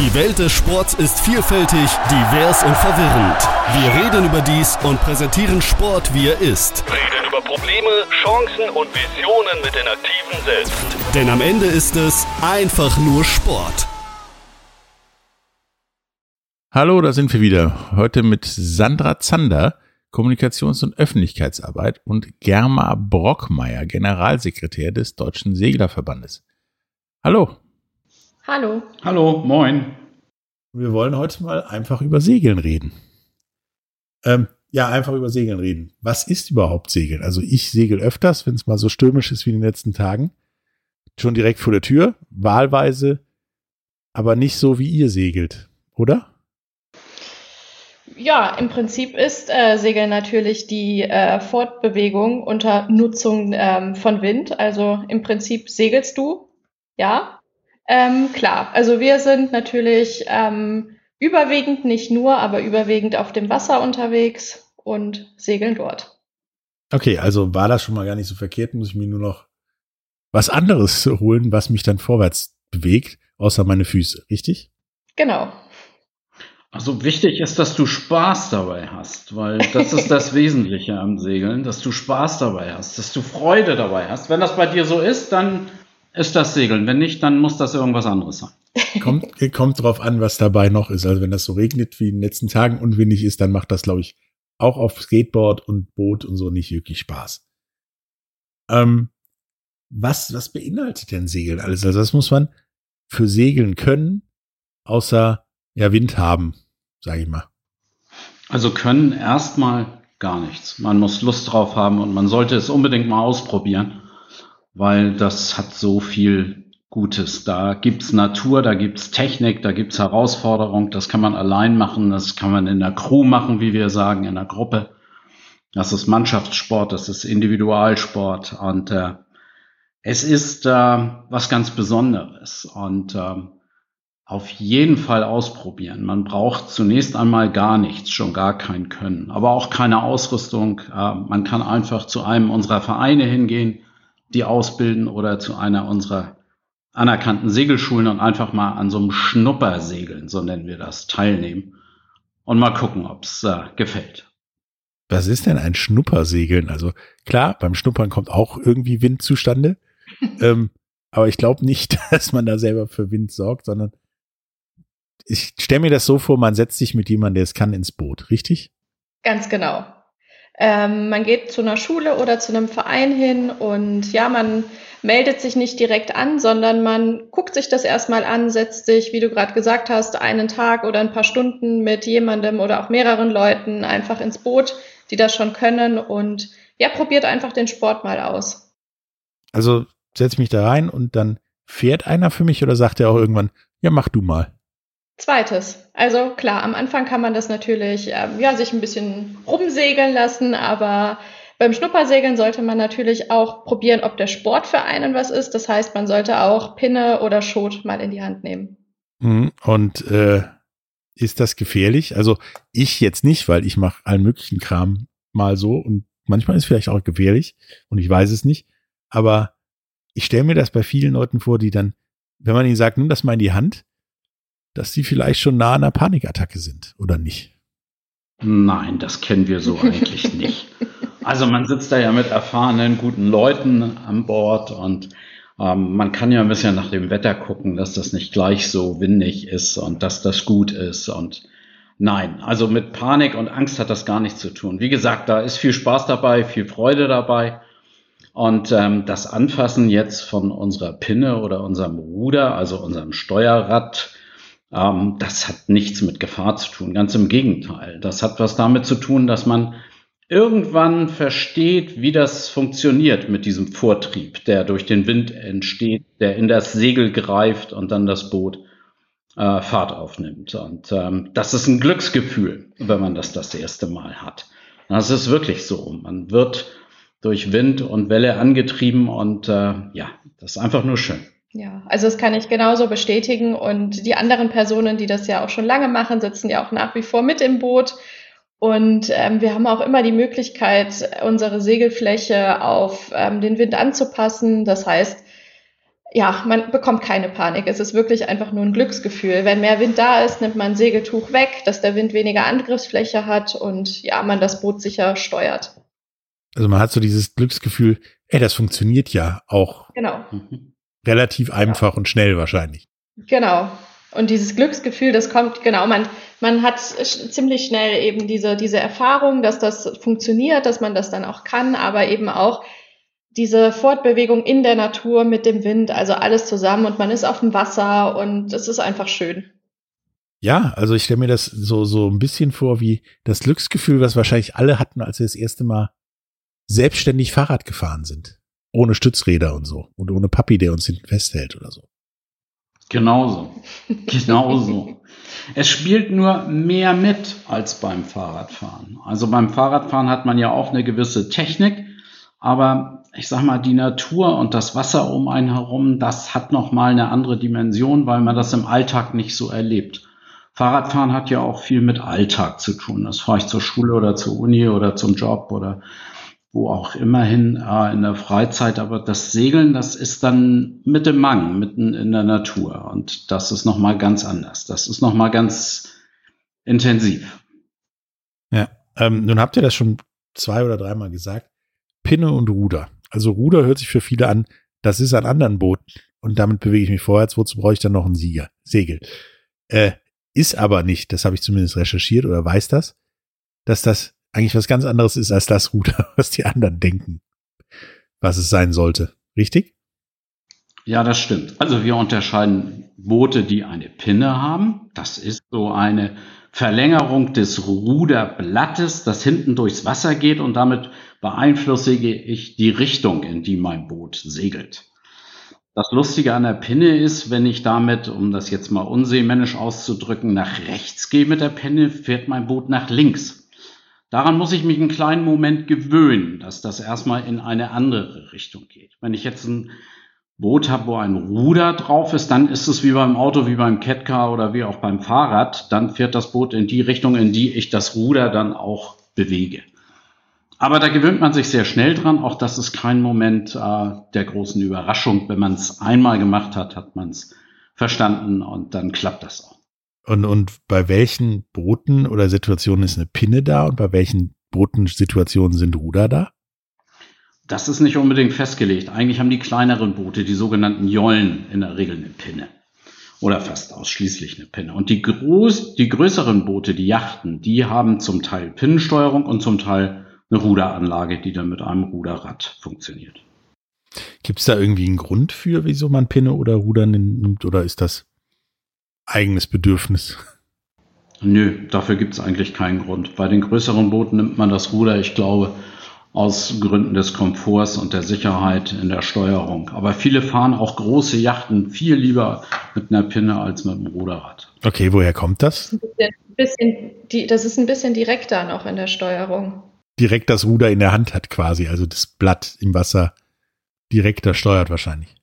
Die Welt des Sports ist vielfältig, divers und verwirrend. Wir reden über dies und präsentieren Sport, wie er ist. Reden über Probleme, Chancen und Visionen mit den Aktiven selbst. Denn am Ende ist es einfach nur Sport. Hallo, da sind wir wieder. Heute mit Sandra Zander, Kommunikations- und Öffentlichkeitsarbeit und Germa Brockmeier, Generalsekretär des Deutschen Seglerverbandes. Hallo. Hallo. Hallo, moin. Wir wollen heute mal einfach über Segeln reden. Ähm, ja, einfach über Segeln reden. Was ist überhaupt Segeln? Also ich segel öfters, wenn es mal so stürmisch ist wie in den letzten Tagen. Schon direkt vor der Tür, wahlweise, aber nicht so wie ihr segelt, oder? Ja, im Prinzip ist äh, Segeln natürlich die äh, Fortbewegung unter Nutzung ähm, von Wind. Also im Prinzip segelst du, ja. Ähm, klar, also wir sind natürlich ähm, überwiegend, nicht nur, aber überwiegend auf dem Wasser unterwegs und segeln dort. Okay, also war das schon mal gar nicht so verkehrt, muss ich mir nur noch was anderes holen, was mich dann vorwärts bewegt, außer meine Füße, richtig? Genau. Also wichtig ist, dass du Spaß dabei hast, weil das ist das Wesentliche am Segeln, dass du Spaß dabei hast, dass du Freude dabei hast. Wenn das bei dir so ist, dann ist das Segeln. Wenn nicht, dann muss das irgendwas anderes sein. Kommt, kommt drauf an, was dabei noch ist. Also wenn das so regnet wie in den letzten Tagen und windig ist, dann macht das, glaube ich, auch auf Skateboard und Boot und so nicht wirklich Spaß. Ähm, was, was beinhaltet denn Segeln alles? Also das muss man für Segeln können, außer ja, Wind haben, sage ich mal. Also können erstmal gar nichts. Man muss Lust drauf haben und man sollte es unbedingt mal ausprobieren, weil das hat so viel Gutes. Da gibt's Natur, da gibt's Technik, da gibt's Herausforderung. Das kann man allein machen, das kann man in der Crew machen, wie wir sagen, in der Gruppe. Das ist Mannschaftssport, das ist Individualsport und äh, es ist äh, was ganz Besonderes. Und äh, auf jeden Fall ausprobieren. Man braucht zunächst einmal gar nichts, schon gar kein Können, aber auch keine Ausrüstung. Äh, man kann einfach zu einem unserer Vereine hingehen, die ausbilden oder zu einer unserer anerkannten Segelschulen und einfach mal an so einem Schnuppersegeln, so nennen wir das, teilnehmen und mal gucken, ob es äh, gefällt. Was ist denn ein Schnuppersegeln? Also klar, beim Schnuppern kommt auch irgendwie Wind zustande. ähm, aber ich glaube nicht, dass man da selber für Wind sorgt, sondern ich stelle mir das so vor, man setzt sich mit jemandem, der es kann, ins Boot, richtig? Ganz genau. Ähm, man geht zu einer Schule oder zu einem Verein hin und ja, man meldet sich nicht direkt an, sondern man guckt sich das erstmal an, setzt sich, wie du gerade gesagt hast, einen Tag oder ein paar Stunden mit jemandem oder auch mehreren Leuten einfach ins Boot, die das schon können und ja, probiert einfach den Sport mal aus. Also setz mich da rein und dann fährt einer für mich oder sagt er auch irgendwann, ja, mach du mal. Zweites. Also klar, am Anfang kann man das natürlich ähm, ja, sich ein bisschen rumsegeln lassen, aber beim Schnuppersegeln sollte man natürlich auch probieren, ob der Sport für einen was ist. Das heißt, man sollte auch Pinne oder Schot mal in die Hand nehmen. Mhm. Und äh, ist das gefährlich? Also ich jetzt nicht, weil ich mache allen möglichen Kram mal so und manchmal ist es vielleicht auch gefährlich und ich weiß es nicht. Aber ich stelle mir das bei vielen Leuten vor, die dann, wenn man ihnen sagt, nimm das mal in die Hand, dass sie vielleicht schon nah an einer Panikattacke sind, oder nicht? Nein, das kennen wir so eigentlich nicht. Also man sitzt da ja mit erfahrenen, guten Leuten an Bord und ähm, man kann ja ein bisschen nach dem Wetter gucken, dass das nicht gleich so windig ist und dass das gut ist und Nein, also mit Panik und Angst hat das gar nichts zu tun. Wie gesagt, da ist viel Spaß dabei, viel Freude dabei. Und ähm, das Anfassen jetzt von unserer Pinne oder unserem Ruder, also unserem Steuerrad, ähm, das hat nichts mit Gefahr zu tun. Ganz im Gegenteil. Das hat was damit zu tun, dass man irgendwann versteht, wie das funktioniert mit diesem Vortrieb, der durch den Wind entsteht, der in das Segel greift und dann das Boot äh, Fahrt aufnimmt. Und ähm, das ist ein Glücksgefühl, wenn man das das erste Mal hat. Das ist wirklich so. Man wird durch Wind und Welle angetrieben und äh, ja, das ist einfach nur schön. Ja, also das kann ich genauso bestätigen. Und die anderen Personen, die das ja auch schon lange machen, sitzen ja auch nach wie vor mit im Boot. Und ähm, wir haben auch immer die Möglichkeit, unsere Segelfläche auf ähm, den Wind anzupassen. Das heißt, ja, man bekommt keine Panik. Es ist wirklich einfach nur ein Glücksgefühl. Wenn mehr Wind da ist, nimmt man ein Segeltuch weg, dass der Wind weniger Angriffsfläche hat und ja, man das Boot sicher steuert. Also man hat so dieses Glücksgefühl, ey, das funktioniert ja auch. Genau. Relativ einfach ja. und schnell wahrscheinlich. Genau. Und dieses Glücksgefühl, das kommt, genau, man, man hat ziemlich schnell eben diese, diese Erfahrung, dass das funktioniert, dass man das dann auch kann, aber eben auch diese Fortbewegung in der Natur mit dem Wind, also alles zusammen und man ist auf dem Wasser und es ist einfach schön. Ja, also ich stelle mir das so, so ein bisschen vor wie das Glücksgefühl, was wahrscheinlich alle hatten, als wir das erste Mal selbstständig Fahrrad gefahren sind. Ohne Stützräder und so. Und ohne Papi, der uns hinten festhält oder so. Genauso. Genauso. es spielt nur mehr mit als beim Fahrradfahren. Also beim Fahrradfahren hat man ja auch eine gewisse Technik, aber ich sag mal, die Natur und das Wasser um einen herum, das hat nochmal eine andere Dimension, weil man das im Alltag nicht so erlebt. Fahrradfahren hat ja auch viel mit Alltag zu tun. Das fahre ich zur Schule oder zur Uni oder zum Job oder wo auch immerhin äh, in der Freizeit. Aber das Segeln, das ist dann mit dem Mang, mitten in der Natur. Und das ist nochmal ganz anders. Das ist nochmal ganz intensiv. Ja, ähm, nun habt ihr das schon zwei oder dreimal gesagt. Pinne und Ruder. Also Ruder hört sich für viele an, das ist an anderen Booten und damit bewege ich mich vorwärts. Wozu brauche ich dann noch ein Sieger, Segel? Äh, ist aber nicht, das habe ich zumindest recherchiert oder weiß das, dass das eigentlich was ganz anderes ist als das Ruder, was die anderen denken, was es sein sollte. Richtig? Ja, das stimmt. Also wir unterscheiden Boote, die eine Pinne haben. Das ist so eine Verlängerung des Ruderblattes, das hinten durchs Wasser geht und damit beeinflusse ich die Richtung, in die mein Boot segelt. Das Lustige an der Pinne ist, wenn ich damit, um das jetzt mal unseemännisch auszudrücken, nach rechts gehe mit der Pinne, fährt mein Boot nach links. Daran muss ich mich einen kleinen Moment gewöhnen, dass das erstmal in eine andere Richtung geht. Wenn ich jetzt ein Boot habe, wo ein Ruder drauf ist, dann ist es wie beim Auto, wie beim Catcar oder wie auch beim Fahrrad. Dann fährt das Boot in die Richtung, in die ich das Ruder dann auch bewege. Aber da gewöhnt man sich sehr schnell dran. Auch das ist kein Moment äh, der großen Überraschung. Wenn man es einmal gemacht hat, hat man es verstanden und dann klappt das auch. Und, und bei welchen Booten oder Situationen ist eine Pinne da und bei welchen Booten Situationen sind Ruder da? Das ist nicht unbedingt festgelegt. Eigentlich haben die kleineren Boote, die sogenannten Jollen, in der Regel eine Pinne. Oder fast ausschließlich eine Pinne. Und die, groß, die größeren Boote, die Yachten, die haben zum Teil Pinnensteuerung und zum Teil eine Ruderanlage, die dann mit einem Ruderrad funktioniert. Gibt es da irgendwie einen Grund für, wieso man Pinne oder Ruder nimmt oder ist das eigenes Bedürfnis? Nö, dafür gibt es eigentlich keinen Grund. Bei den größeren Booten nimmt man das Ruder, ich glaube, aus Gründen des Komforts und der Sicherheit in der Steuerung. Aber viele fahren auch große Yachten viel lieber mit einer Pinne als mit einem Ruderrad. Okay, woher kommt das? Ein bisschen, die, das ist ein bisschen direkter noch in der Steuerung direkt das Ruder in der Hand hat quasi, also das Blatt im Wasser direkter steuert wahrscheinlich.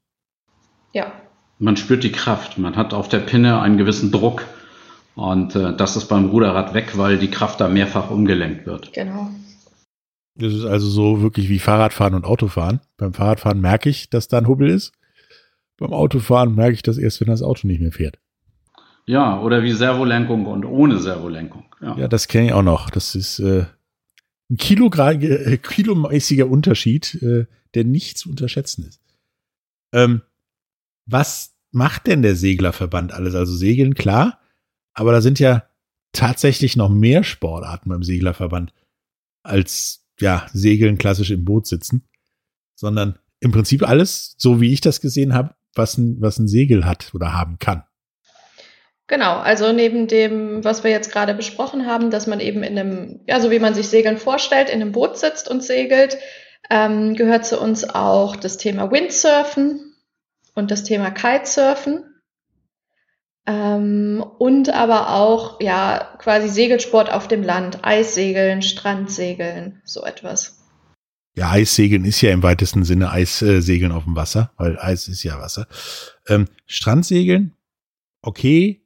Ja. Man spürt die Kraft, man hat auf der Pinne einen gewissen Druck und äh, das ist beim Ruderrad weg, weil die Kraft da mehrfach umgelenkt wird. Genau. Das ist also so wirklich wie Fahrradfahren und Autofahren. Beim Fahrradfahren merke ich, dass da ein Hubbel ist. Beim Autofahren merke ich das erst, wenn das Auto nicht mehr fährt. Ja, oder wie Servolenkung und ohne Servolenkung. Ja, ja das kenne ich auch noch. Das ist äh, ein äh, kilomäßiger Unterschied, äh, der nicht zu unterschätzen ist. Ähm, was macht denn der Seglerverband alles? Also Segeln, klar, aber da sind ja tatsächlich noch mehr Sportarten beim Seglerverband als ja, Segeln klassisch im Boot sitzen, sondern im Prinzip alles, so wie ich das gesehen habe, was ein, was ein Segel hat oder haben kann. Genau, also neben dem, was wir jetzt gerade besprochen haben, dass man eben in einem, ja, so wie man sich Segeln vorstellt, in einem Boot sitzt und segelt, ähm, gehört zu uns auch das Thema Windsurfen und das Thema Kitesurfen. Ähm, und aber auch, ja, quasi Segelsport auf dem Land, Eissegeln, Strandsegeln, so etwas. Ja, Eissegeln ist ja im weitesten Sinne Eissegeln auf dem Wasser, weil Eis ist ja Wasser. Ähm, Strandsegeln, okay,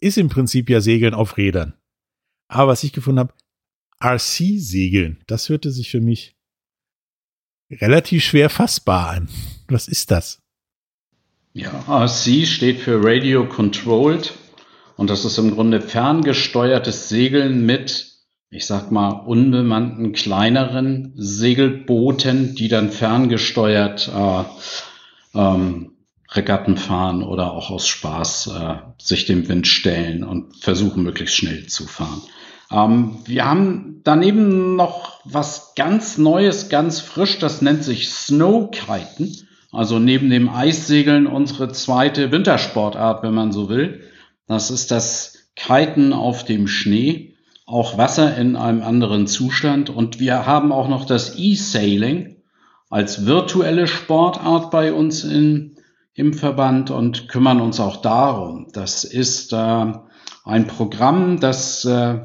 ist im Prinzip ja Segeln auf Rädern. Aber was ich gefunden habe, RC-Segeln, das hörte sich für mich relativ schwer fassbar an. Was ist das? Ja, RC steht für Radio Controlled und das ist im Grunde ferngesteuertes Segeln mit, ich sag mal, unbemannten kleineren Segelbooten, die dann ferngesteuert äh, ähm, Regatten fahren oder auch aus Spaß äh, sich dem Wind stellen und versuchen, möglichst schnell zu fahren. Ähm, wir haben daneben noch was ganz Neues, ganz frisch, das nennt sich Snowkiten. Also neben dem Eissegeln unsere zweite Wintersportart, wenn man so will. Das ist das Kiten auf dem Schnee, auch Wasser in einem anderen Zustand. Und wir haben auch noch das E-Sailing als virtuelle Sportart bei uns in, im Verband und kümmern uns auch darum. Das ist äh, ein Programm, das äh,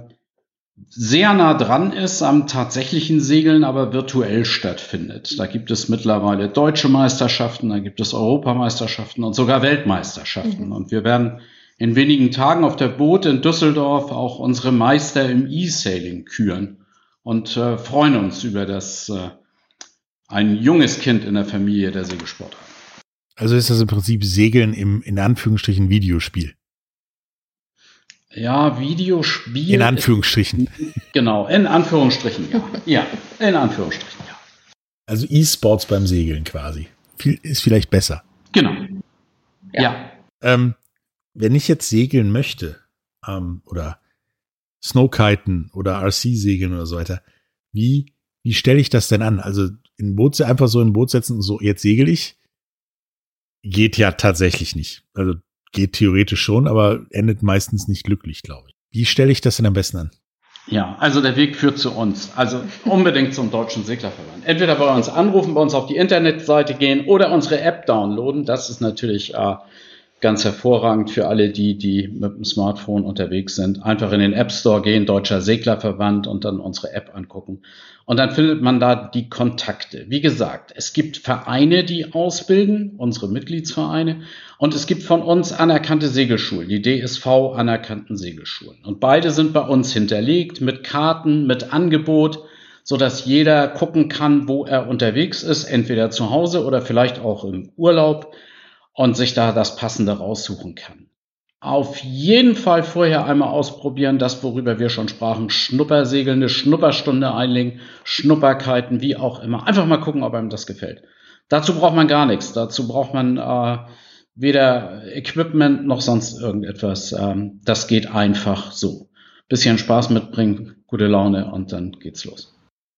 sehr nah dran ist am tatsächlichen Segeln, aber virtuell stattfindet. Da gibt es mittlerweile deutsche Meisterschaften, da gibt es Europameisterschaften und sogar Weltmeisterschaften. Mhm. Und wir werden in wenigen Tagen auf der Boot in Düsseldorf auch unsere Meister im E-Sailing küren und äh, freuen uns über das äh, ein junges Kind in der Familie der Segelsport hat. Also ist das im Prinzip Segeln im in Anführungsstrichen Videospiel. Ja, Videospiel. In Anführungsstrichen. Genau, in Anführungsstrichen, ja. Ja, in Anführungsstrichen, ja. Also E-Sports beim Segeln quasi. Viel, ist vielleicht besser. Genau. Ja. ja. Ähm, wenn ich jetzt segeln möchte, ähm, oder Snowkiten oder RC-Segeln oder so weiter, wie, wie stelle ich das denn an? Also in Boot einfach so in ein Boot setzen und so, jetzt segel ich, geht ja tatsächlich nicht. Also geht theoretisch schon, aber endet meistens nicht glücklich, glaube ich. Wie stelle ich das denn am besten an? Ja, also der Weg führt zu uns. Also unbedingt zum Deutschen Seglerverband. Entweder bei uns anrufen, bei uns auf die Internetseite gehen oder unsere App downloaden. Das ist natürlich äh, ganz hervorragend für alle die, die mit dem Smartphone unterwegs sind. Einfach in den App Store gehen, Deutscher Seglerverband und dann unsere App angucken. Und dann findet man da die Kontakte. Wie gesagt, es gibt Vereine, die ausbilden, unsere Mitgliedsvereine. Und es gibt von uns anerkannte Segelschulen, die DSV anerkannten Segelschulen. Und beide sind bei uns hinterlegt mit Karten, mit Angebot, so dass jeder gucken kann, wo er unterwegs ist, entweder zu Hause oder vielleicht auch im Urlaub und sich da das Passende raussuchen kann. Auf jeden Fall vorher einmal ausprobieren, das, worüber wir schon sprachen, Schnuppersegeln, eine Schnupperstunde einlegen, Schnupperkeiten, wie auch immer. Einfach mal gucken, ob einem das gefällt. Dazu braucht man gar nichts. Dazu braucht man äh, weder Equipment noch sonst irgendetwas. Ähm, das geht einfach so. Bisschen Spaß mitbringen, gute Laune und dann geht's los.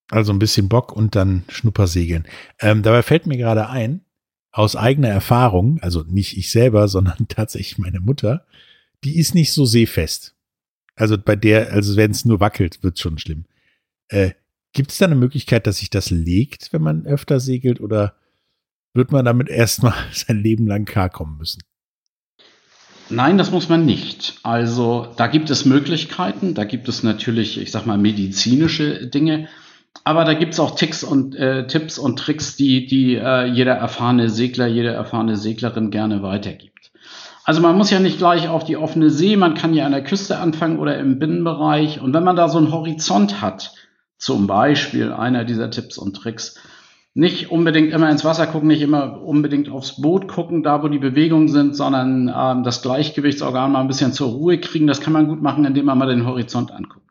Also ein bisschen Bock und dann Schnuppersegeln. Ähm, dabei fällt mir gerade ein, aus eigener Erfahrung, also nicht ich selber, sondern tatsächlich meine Mutter, die ist nicht so seefest. Also bei der, also wenn es nur wackelt, wird schon schlimm. Äh, Gibt es da eine Möglichkeit, dass sich das legt, wenn man öfter segelt, oder wird man damit erstmal sein Leben lang klarkommen müssen? Nein, das muss man nicht. Also da gibt es Möglichkeiten, da gibt es natürlich, ich sag mal, medizinische Dinge. Aber da gibt's auch Ticks und, äh, Tipps und Tricks, die, die äh, jeder erfahrene Segler, jede erfahrene Seglerin gerne weitergibt. Also man muss ja nicht gleich auf die offene See, man kann ja an der Küste anfangen oder im Binnenbereich. Und wenn man da so einen Horizont hat, zum Beispiel einer dieser Tipps und Tricks, nicht unbedingt immer ins Wasser gucken, nicht immer unbedingt aufs Boot gucken, da wo die Bewegungen sind, sondern ähm, das Gleichgewichtsorgan mal ein bisschen zur Ruhe kriegen. Das kann man gut machen, indem man mal den Horizont anguckt.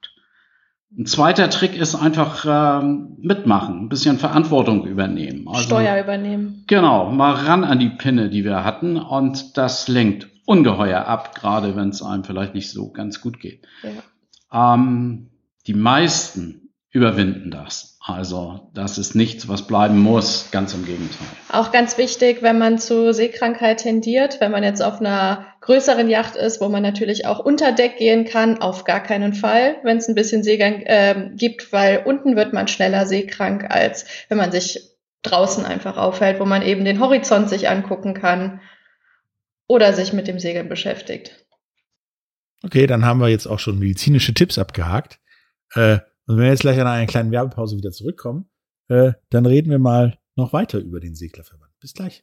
Ein zweiter Trick ist einfach ähm, mitmachen, ein bisschen Verantwortung übernehmen. Also, Steuer übernehmen. Genau, mal ran an die Pinne, die wir hatten und das lenkt ungeheuer ab, gerade wenn es einem vielleicht nicht so ganz gut geht. Ja. Ähm, die meisten überwinden das. Also das ist nichts, was bleiben muss, ganz im Gegenteil. Auch ganz wichtig, wenn man zu Seekrankheit tendiert, wenn man jetzt auf einer größeren Yacht ist, wo man natürlich auch unter Deck gehen kann, auf gar keinen Fall, wenn es ein bisschen Seegang äh, gibt, weil unten wird man schneller seekrank, als wenn man sich draußen einfach aufhält, wo man eben den Horizont sich angucken kann oder sich mit dem Segeln beschäftigt. Okay, dann haben wir jetzt auch schon medizinische Tipps abgehakt. Äh, und wenn wir jetzt gleich an einer kleinen Werbepause wieder zurückkommen, äh, dann reden wir mal noch weiter über den Seglerverband. Bis gleich.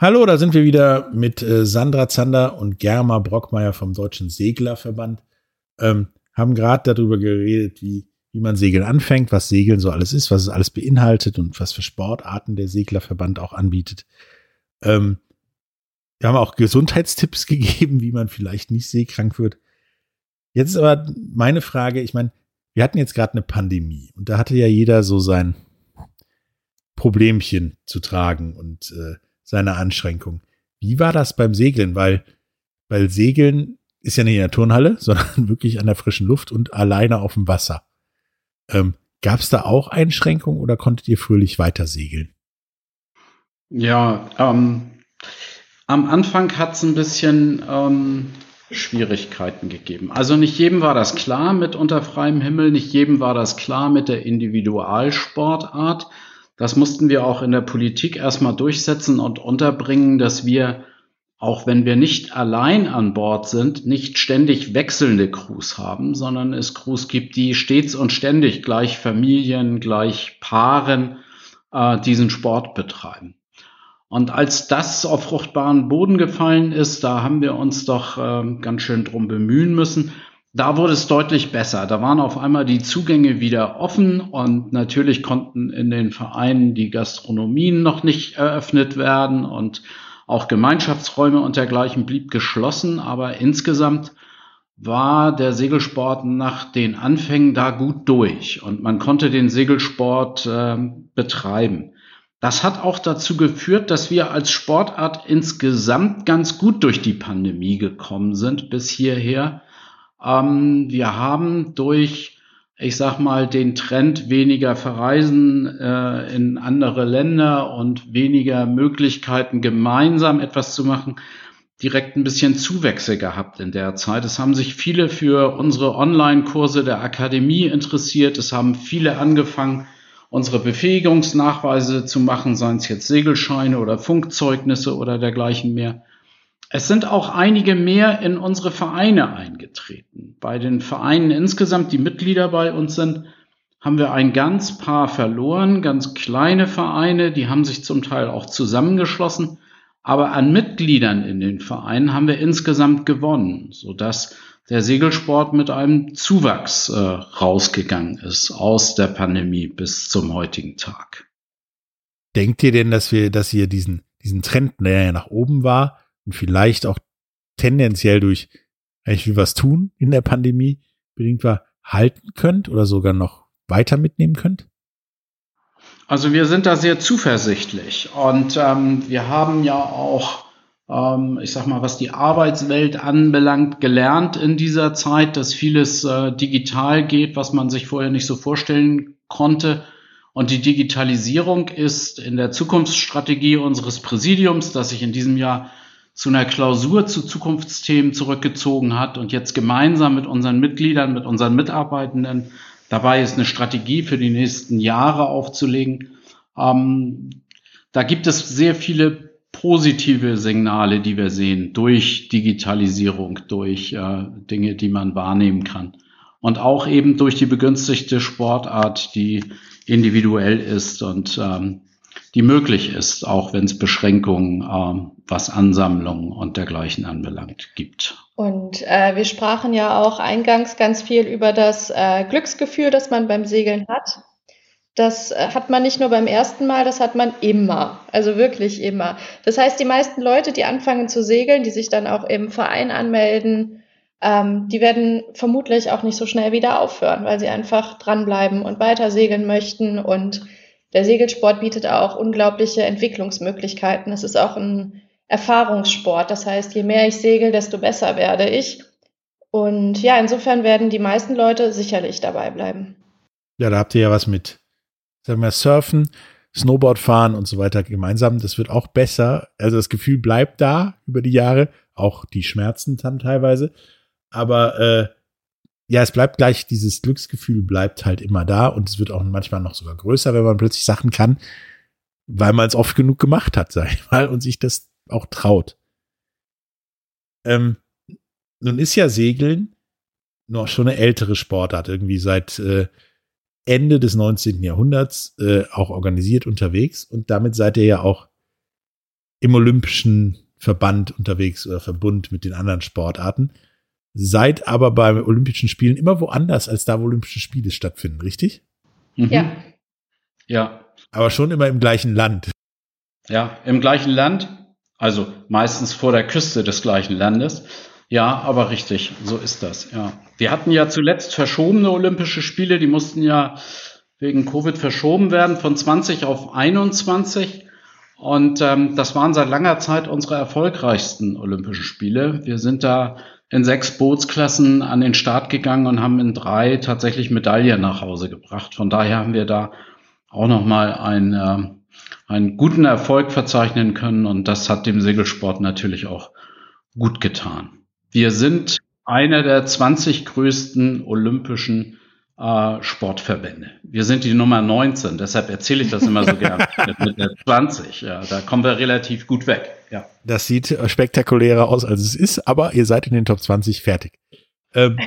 Hallo, da sind wir wieder mit äh, Sandra Zander und Germa Brockmeier vom Deutschen Seglerverband. Ähm, haben gerade darüber geredet, wie, wie man Segeln anfängt, was Segeln so alles ist, was es alles beinhaltet und was für Sportarten der Seglerverband auch anbietet. Ähm, wir haben auch Gesundheitstipps gegeben, wie man vielleicht nicht seekrank wird. Jetzt ist aber meine Frage, ich meine, wir hatten jetzt gerade eine Pandemie und da hatte ja jeder so sein Problemchen zu tragen und äh, seine Anschränkung. Wie war das beim Segeln? Weil, weil Segeln ist ja nicht in der Turnhalle, sondern wirklich an der frischen Luft und alleine auf dem Wasser. Ähm, Gab es da auch Einschränkungen oder konntet ihr fröhlich weiter segeln? Ja, ähm, am Anfang hat es ein bisschen ähm, Schwierigkeiten gegeben. Also nicht jedem war das klar mit unter freiem Himmel, nicht jedem war das klar mit der Individualsportart. Das mussten wir auch in der Politik erstmal durchsetzen und unterbringen, dass wir, auch wenn wir nicht allein an Bord sind, nicht ständig wechselnde Crews haben, sondern es Crews gibt, die stets und ständig gleich Familien, gleich Paaren äh, diesen Sport betreiben. Und als das auf fruchtbaren Boden gefallen ist, da haben wir uns doch äh, ganz schön drum bemühen müssen. Da wurde es deutlich besser. Da waren auf einmal die Zugänge wieder offen und natürlich konnten in den Vereinen die Gastronomien noch nicht eröffnet werden und auch Gemeinschaftsräume und dergleichen blieb geschlossen. Aber insgesamt war der Segelsport nach den Anfängen da gut durch und man konnte den Segelsport äh, betreiben. Das hat auch dazu geführt, dass wir als Sportart insgesamt ganz gut durch die Pandemie gekommen sind bis hierher. Ähm, wir haben durch, ich sag mal, den Trend weniger Verreisen äh, in andere Länder und weniger Möglichkeiten, gemeinsam etwas zu machen, direkt ein bisschen Zuwächse gehabt in der Zeit. Es haben sich viele für unsere Online-Kurse der Akademie interessiert. Es haben viele angefangen, unsere Befähigungsnachweise zu machen, seien es jetzt Segelscheine oder Funkzeugnisse oder dergleichen mehr. Es sind auch einige mehr in unsere Vereine eingetreten. Bei den Vereinen insgesamt, die Mitglieder bei uns sind, haben wir ein ganz paar verloren, ganz kleine Vereine, die haben sich zum Teil auch zusammengeschlossen. Aber an Mitgliedern in den Vereinen haben wir insgesamt gewonnen, sodass der Segelsport mit einem Zuwachs äh, rausgegangen ist aus der Pandemie bis zum heutigen Tag. Denkt ihr denn, dass wir, dass ihr diesen, diesen Trend, der ja nach oben war und vielleicht auch tendenziell durch eigentlich wie was tun in der Pandemie bedingt war, halten könnt oder sogar noch weiter mitnehmen könnt? Also wir sind da sehr zuversichtlich und ähm, wir haben ja auch ähm, ich sag mal, was die Arbeitswelt anbelangt, gelernt in dieser Zeit, dass vieles äh, digital geht, was man sich vorher nicht so vorstellen konnte. Und die Digitalisierung ist in der Zukunftsstrategie unseres Präsidiums, das sich in diesem Jahr zu einer Klausur zu Zukunftsthemen zurückgezogen hat und jetzt gemeinsam mit unseren Mitgliedern, mit unseren Mitarbeitenden dabei ist, eine Strategie für die nächsten Jahre aufzulegen. Ähm, da gibt es sehr viele positive Signale, die wir sehen durch Digitalisierung, durch äh, Dinge, die man wahrnehmen kann. Und auch eben durch die begünstigte Sportart, die individuell ist und ähm, die möglich ist, auch wenn es Beschränkungen, äh, was Ansammlungen und dergleichen anbelangt, gibt. Und äh, wir sprachen ja auch eingangs ganz viel über das äh, Glücksgefühl, das man beim Segeln hat. Das äh, hat man nicht nur beim ersten Mal, das hat man immer. Also wirklich immer. Das heißt, die meisten Leute, die anfangen zu segeln, die sich dann auch im Verein anmelden, ähm, die werden vermutlich auch nicht so schnell wieder aufhören, weil sie einfach dranbleiben und weiter segeln möchten. Und der Segelsport bietet auch unglaubliche Entwicklungsmöglichkeiten. Es ist auch ein Erfahrungssport. Das heißt, je mehr ich segel, desto besser werde ich. Und ja, insofern werden die meisten Leute sicherlich dabei bleiben. Ja, da habt ihr ja was mit sagen wir, Surfen, Snowboard fahren und so weiter gemeinsam. Das wird auch besser. Also das Gefühl bleibt da über die Jahre, auch die Schmerzen dann teilweise. Aber äh, ja, es bleibt gleich, dieses Glücksgefühl bleibt halt immer da und es wird auch manchmal noch sogar größer, wenn man plötzlich Sachen kann, weil man es oft genug gemacht hat, sag ich mal, und sich das auch traut. Ähm, nun ist ja Segeln noch schon eine ältere Sportart, irgendwie seit äh, Ende des 19. Jahrhunderts äh, auch organisiert unterwegs und damit seid ihr ja auch im olympischen Verband unterwegs oder Verbund mit den anderen Sportarten. Seid aber bei Olympischen Spielen immer woanders als da, wo Olympische Spiele stattfinden, richtig? Mhm. Ja. Ja. Aber schon immer im gleichen Land. Ja, im gleichen Land, also meistens vor der Küste des gleichen Landes. Ja, aber richtig, so ist das, ja. Wir hatten ja zuletzt verschobene Olympische Spiele, die mussten ja wegen Covid verschoben werden von 20 auf 21. Und ähm, das waren seit langer Zeit unsere erfolgreichsten Olympischen Spiele. Wir sind da in sechs Bootsklassen an den Start gegangen und haben in drei tatsächlich Medaillen nach Hause gebracht. Von daher haben wir da auch nochmal einen, äh, einen guten Erfolg verzeichnen können und das hat dem Segelsport natürlich auch gut getan. Wir sind einer der 20 größten olympischen äh, Sportverbände. Wir sind die Nummer 19, deshalb erzähle ich das immer so gerne mit der 20. Ja, da kommen wir relativ gut weg. Ja. Das sieht spektakulärer aus, als es ist, aber ihr seid in den Top 20 fertig. Ähm,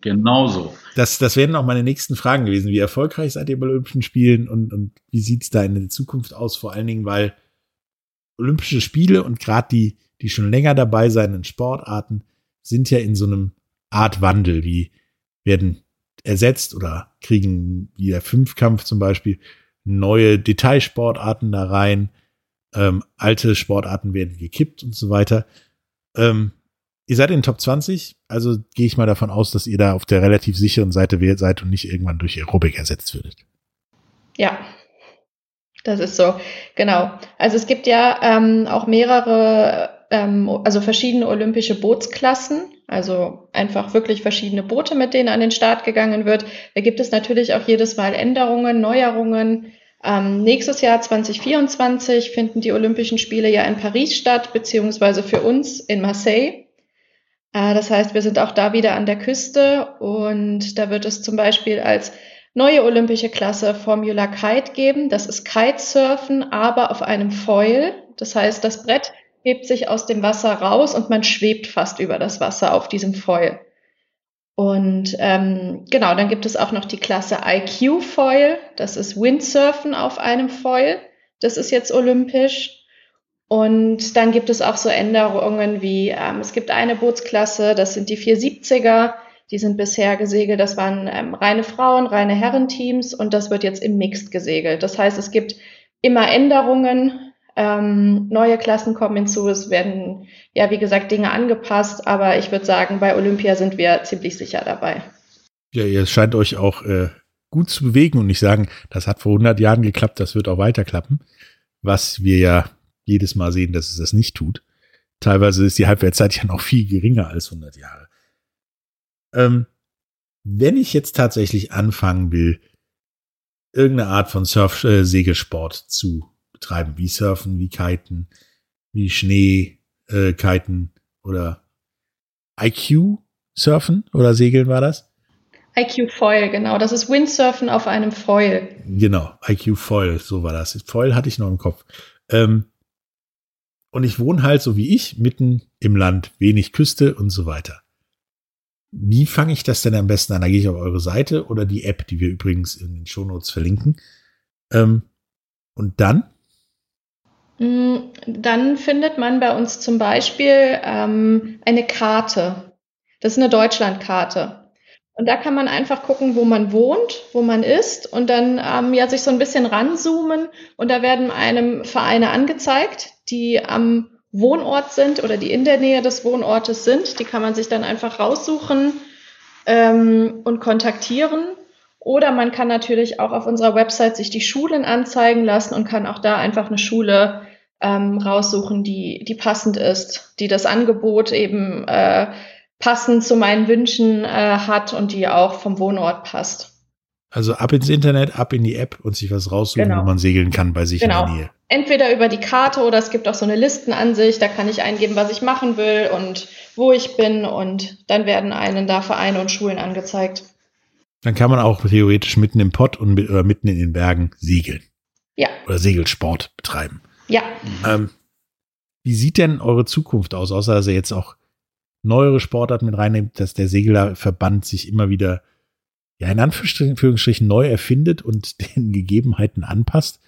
Genauso. das, das wären auch meine nächsten Fragen gewesen. Wie erfolgreich seid ihr bei Olympischen Spielen und, und wie sieht's da in der Zukunft aus? Vor allen Dingen, weil Olympische Spiele und gerade die, die schon länger dabei seien Sportarten, sind ja in so einem Art Wandel, wie werden ersetzt oder kriegen wie der Fünfkampf zum Beispiel neue Detailsportarten da rein, ähm, alte Sportarten werden gekippt und so weiter. Ähm, ihr seid in den Top 20, also gehe ich mal davon aus, dass ihr da auf der relativ sicheren Seite seid und nicht irgendwann durch Aerobic ersetzt würdet. Ja, das ist so. Genau. Also es gibt ja ähm, auch mehrere, ähm, also verschiedene olympische Bootsklassen. Also einfach wirklich verschiedene Boote, mit denen an den Start gegangen wird. Da gibt es natürlich auch jedes Mal Änderungen, Neuerungen. Ähm, nächstes Jahr 2024 finden die Olympischen Spiele ja in Paris statt, beziehungsweise für uns in Marseille. Äh, das heißt, wir sind auch da wieder an der Küste und da wird es zum Beispiel als neue olympische Klasse Formula Kite geben. Das ist Kitesurfen, aber auf einem Foil. Das heißt, das Brett hebt sich aus dem Wasser raus und man schwebt fast über das Wasser auf diesem Foil. Und ähm, genau, dann gibt es auch noch die Klasse IQ Foil. Das ist Windsurfen auf einem Foil. Das ist jetzt olympisch. Und dann gibt es auch so Änderungen wie, ähm, es gibt eine Bootsklasse, das sind die 470er. Die sind bisher gesegelt, das waren ähm, reine Frauen, reine Herrenteams und das wird jetzt im Mixed gesegelt. Das heißt, es gibt immer Änderungen, ähm, neue Klassen kommen hinzu, es werden, ja, wie gesagt, Dinge angepasst, aber ich würde sagen, bei Olympia sind wir ziemlich sicher dabei. Ja, ihr scheint euch auch äh, gut zu bewegen und nicht sagen, das hat vor 100 Jahren geklappt, das wird auch weiter klappen, was wir ja jedes Mal sehen, dass es das nicht tut. Teilweise ist die Halbwertszeit ja noch viel geringer als 100 Jahre. Ähm, wenn ich jetzt tatsächlich anfangen will, irgendeine Art von Surf-Segelsport äh, zu betreiben, wie Surfen, wie Kiten, wie Schnee, äh, Kiten oder IQ Surfen oder Segeln war das? IQ Foil, genau. Das ist Windsurfen auf einem Foil. Genau, IQ Foil, so war das. Foil hatte ich noch im Kopf. Ähm, und ich wohne halt so wie ich mitten im Land, wenig Küste und so weiter. Wie fange ich das denn am besten an? Da gehe ich auf eure Seite oder die App, die wir übrigens in den Shownotes verlinken. Ähm, und dann? Mm, Dann findet man bei uns zum Beispiel ähm, eine Karte. Das ist eine Deutschlandkarte. Und da kann man einfach gucken, wo man wohnt, wo man ist und dann ähm, ja sich so ein bisschen ranzoomen und da werden einem Vereine angezeigt, die am Wohnort sind oder die in der Nähe des Wohnortes sind. Die kann man sich dann einfach raussuchen ähm, und kontaktieren. Oder man kann natürlich auch auf unserer Website sich die Schulen anzeigen lassen und kann auch da einfach eine Schule ähm, raussuchen, die, die passend ist, die das Angebot eben äh, passend zu meinen Wünschen äh, hat und die auch vom Wohnort passt. Also ab ins Internet, ab in die App und sich was raussuchen, Genau. wo man segeln kann bei sich in Genau. der Nähe. entweder über die Karte oder es gibt auch so eine Listenansicht, da kann ich eingeben, was ich machen will und wo ich bin und dann werden einen da Vereine und Schulen angezeigt. Dann kann man auch theoretisch mitten im Pott und mit, oder mitten in den Bergen segeln. Ja. Oder Segelsport betreiben. Ja. Ähm, wie sieht denn eure Zukunft aus, außer dass ihr jetzt auch neuere Sportarten mit reinnimmt, dass der Seglerverband sich immer wieder, ja, in Anführungsstrichen neu erfindet und den Gegebenheiten anpasst?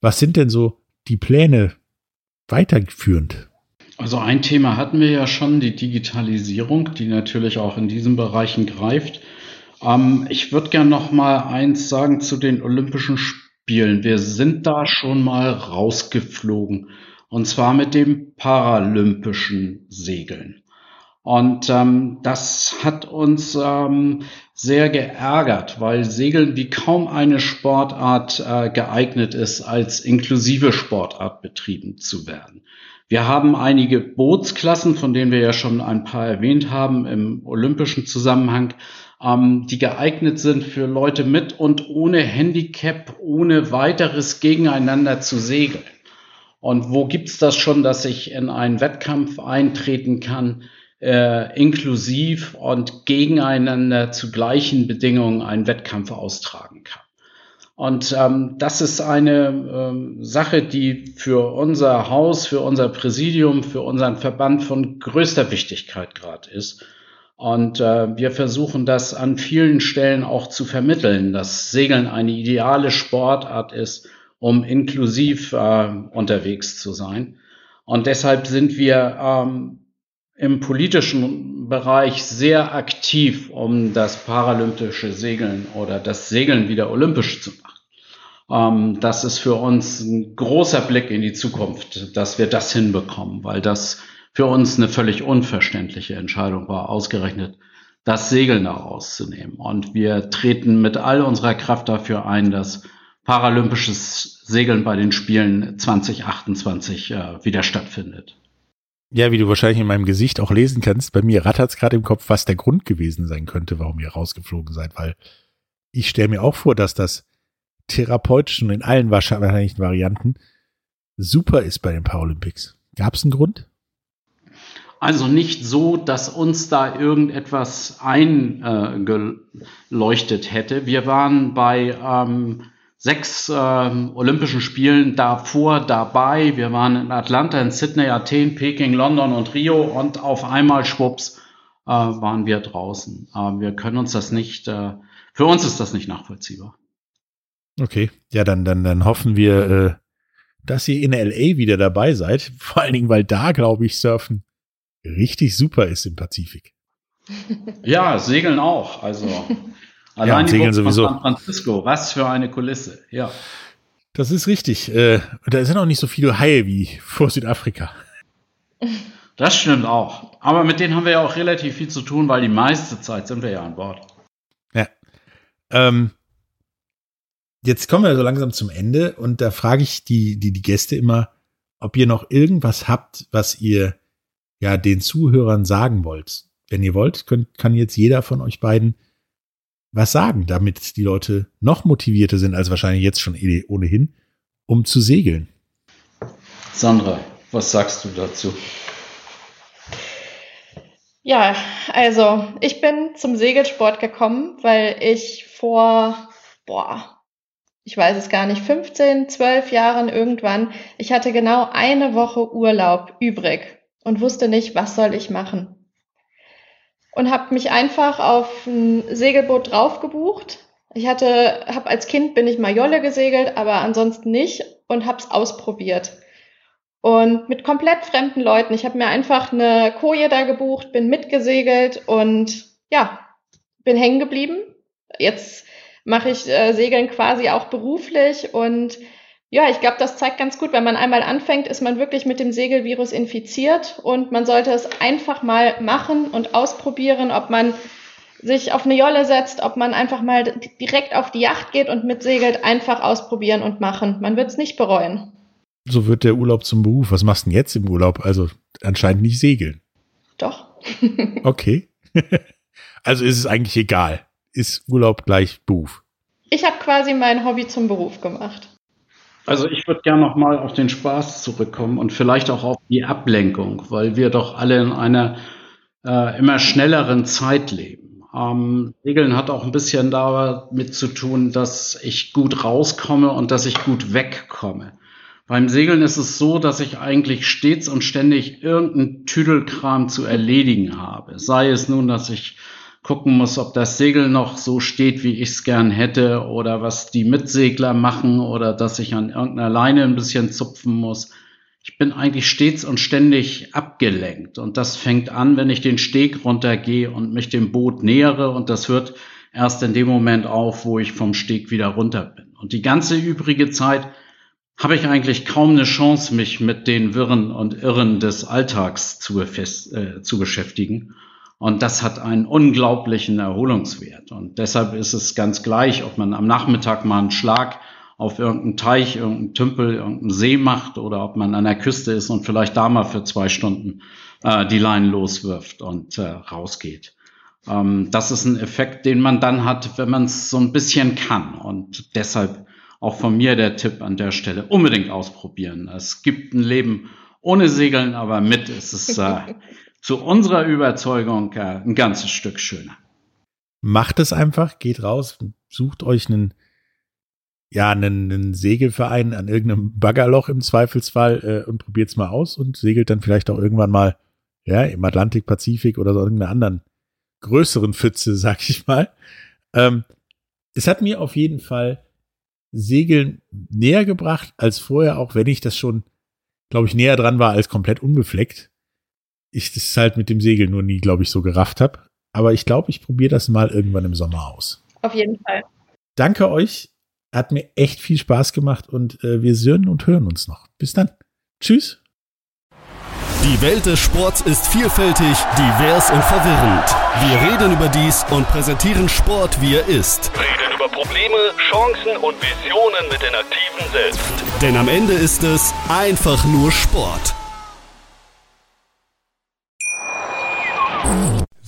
Was sind denn so die Pläne weiterführend? Also ein Thema hatten wir ja schon, die Digitalisierung, die natürlich auch in diesen Bereichen greift. Ähm, ich würde gerne noch mal eins sagen zu den Olympischen Spielen. Wir sind da schon mal rausgeflogen und zwar mit dem paralympischen Segeln. Und ähm, das hat uns ähm, sehr geärgert, weil Segeln wie kaum eine Sportart äh, geeignet ist, als inklusive Sportart betrieben zu werden. Wir haben einige Bootsklassen, von denen wir ja schon ein paar erwähnt haben im olympischen Zusammenhang, ähm, die geeignet sind für Leute mit und ohne Handicap, ohne weiteres gegeneinander zu segeln. Und wo gibt's das schon, dass ich in einen Wettkampf eintreten kann, äh, inklusiv und gegeneinander zu gleichen Bedingungen einen Wettkampf austragen kann? Und ähm, das ist eine ähm, Sache, die für unser Haus, für unser Präsidium, für unseren Verband von größter Wichtigkeit gerade ist. Und äh, wir versuchen das an vielen Stellen auch zu vermitteln, dass Segeln eine ideale Sportart ist, um inklusiv äh, unterwegs zu sein. Und deshalb sind wir ähm, im politischen Bereich sehr aktiv, um das paralympische Segeln oder das Segeln wieder olympisch zu machen. Ähm, das ist für uns ein großer Blick in die Zukunft, dass wir das hinbekommen, weil das für uns eine völlig unverständliche Entscheidung war, ausgerechnet das Segeln da rauszunehmen. Und wir treten mit all unserer Kraft dafür ein, dass paralympisches Segeln bei den Spielen 2028 äh, wieder stattfindet. Ja, wie du wahrscheinlich in meinem Gesicht auch lesen kannst, bei mir rattert es gerade im Kopf, was der Grund gewesen sein könnte, warum ihr rausgeflogen seid, weil ich stelle mir auch vor, dass das therapeutisch und in allen wahrscheinlichen Varianten super ist bei den Paralympics. Gab es einen Grund? Also nicht so, dass uns da irgendetwas eingeleuchtet hätte. Wir waren bei ähm, sechs äh, Olympischen Spielen davor dabei. Wir waren in Atlanta, in Sydney, Athen, Peking, London und Rio und auf einmal schwupps äh, waren wir draußen. Äh, wir können uns das nicht, äh, für uns ist das nicht nachvollziehbar. Okay, ja, dann, dann, dann hoffen wir, äh, dass ihr in LA wieder dabei seid. Vor allen Dingen, weil da, glaube ich, Surfen richtig super ist im Pazifik. Ja, Segeln auch. Also allein ja, Segeln sowieso. San Francisco, was für eine Kulisse. Ja. Das ist richtig. Äh, da sind auch nicht so viele Haie wie vor Südafrika. Das stimmt auch. Aber mit denen haben wir ja auch relativ viel zu tun, weil die meiste Zeit sind wir ja an Bord. Ja. Ähm, jetzt kommen wir so langsam zum Ende und da frage ich die, die, die Gäste immer, ob ihr noch irgendwas habt, was ihr ja den Zuhörern sagen wollt. Wenn ihr wollt, könnt, kann jetzt jeder von euch beiden was sagen, damit die Leute noch motivierter sind als wahrscheinlich jetzt schon eh ohnehin, um zu segeln. Sandra, was sagst du dazu? Ja, also ich bin zum Segelsport gekommen, weil ich vor, boah, ich weiß es gar nicht, 15, 12 Jahren irgendwann, ich hatte genau eine Woche Urlaub übrig und wusste nicht, was soll ich machen. Und habe mich einfach auf ein Segelboot drauf gebucht. Ich hatte, habe als Kind bin ich mal Jolle gesegelt, aber ansonsten nicht und habe es ausprobiert. Und mit komplett fremden Leuten. Ich habe mir einfach eine Koje da gebucht, bin mitgesegelt und ja, bin hängen geblieben. Jetzt mache ich äh, Segeln quasi auch beruflich und ja, ich glaube, das zeigt ganz gut, wenn man einmal anfängt, ist man wirklich mit dem Segelvirus infiziert und man sollte es einfach mal machen und ausprobieren, ob man sich auf eine Jolle setzt, ob man einfach mal direkt auf die Yacht geht und mitsegelt, einfach ausprobieren und machen. Man wird es nicht bereuen. So wird der Urlaub zum Beruf. Was machst du denn jetzt im Urlaub? Also anscheinend nicht segeln. Doch. okay. also ist es eigentlich egal. Ist Urlaub gleich Beruf? Ich habe quasi mein Hobby zum Beruf gemacht. Also ich würde gerne noch mal auf den Spaß zurückkommen und vielleicht auch auf die Ablenkung, weil wir doch alle in einer äh, immer schnelleren Zeit leben. Ähm, Segeln hat auch ein bisschen damit zu tun, dass ich gut rauskomme und dass ich gut wegkomme. Beim Segeln ist es so, dass ich eigentlich stets und ständig irgendeinen Tüdelkram zu erledigen habe. Sei es nun, dass ich gucken muss, ob das Segel noch so steht, wie ich es gern hätte, oder was die Mitsegler machen, oder dass ich an irgendeiner Leine ein bisschen zupfen muss. Ich bin eigentlich stets und ständig abgelenkt. Und das fängt an, wenn ich den Steg runtergehe und mich dem Boot nähere. Und das hört erst in dem Moment auf, wo ich vom Steg wieder runter bin. Und die ganze übrige Zeit habe ich eigentlich kaum eine Chance, mich mit den Wirren und Irren des Alltags zu, äh, zu beschäftigen. Und das hat einen unglaublichen Erholungswert. Und deshalb ist es ganz gleich, ob man am Nachmittag mal einen Schlag auf irgendeinen Teich, irgendeinen Tümpel, irgendeinen See macht oder ob man an der Küste ist und vielleicht da mal für zwei Stunden äh, die Leinen loswirft und äh, rausgeht. Ähm, das ist ein Effekt, den man dann hat, wenn man es so ein bisschen kann. Und deshalb auch von mir der Tipp an der Stelle, unbedingt ausprobieren. Es gibt ein Leben ohne Segeln, aber mit ist es äh, zu unserer Überzeugung äh, ein ganzes Stück schöner. Macht es einfach, geht raus, sucht euch einen, ja, einen, einen Segelverein an irgendeinem Baggerloch im Zweifelsfall äh, und probiert es mal aus und segelt dann vielleicht auch irgendwann mal ja, im Atlantik, Pazifik oder so irgendeiner anderen größeren Pfütze, sag ich mal. Ähm, es hat mir auf jeden Fall Segeln näher gebracht als vorher, auch wenn ich das schon, glaube ich, näher dran war als komplett unbefleckt. Ich das halt mit dem Segeln nur nie, glaube ich, so gerafft habe. Aber ich glaube, ich probiere das mal irgendwann im Sommer aus. Auf jeden Fall. Danke euch. Hat mir echt viel Spaß gemacht und äh, wir sehen und hören uns noch. Bis dann. Tschüss. Die Welt des Sports ist vielfältig, divers und verwirrend. Wir reden über dies und präsentieren Sport, wie er ist. Reden über Probleme, Chancen und Visionen mit den Aktiven selbst. Denn am Ende ist es einfach nur Sport.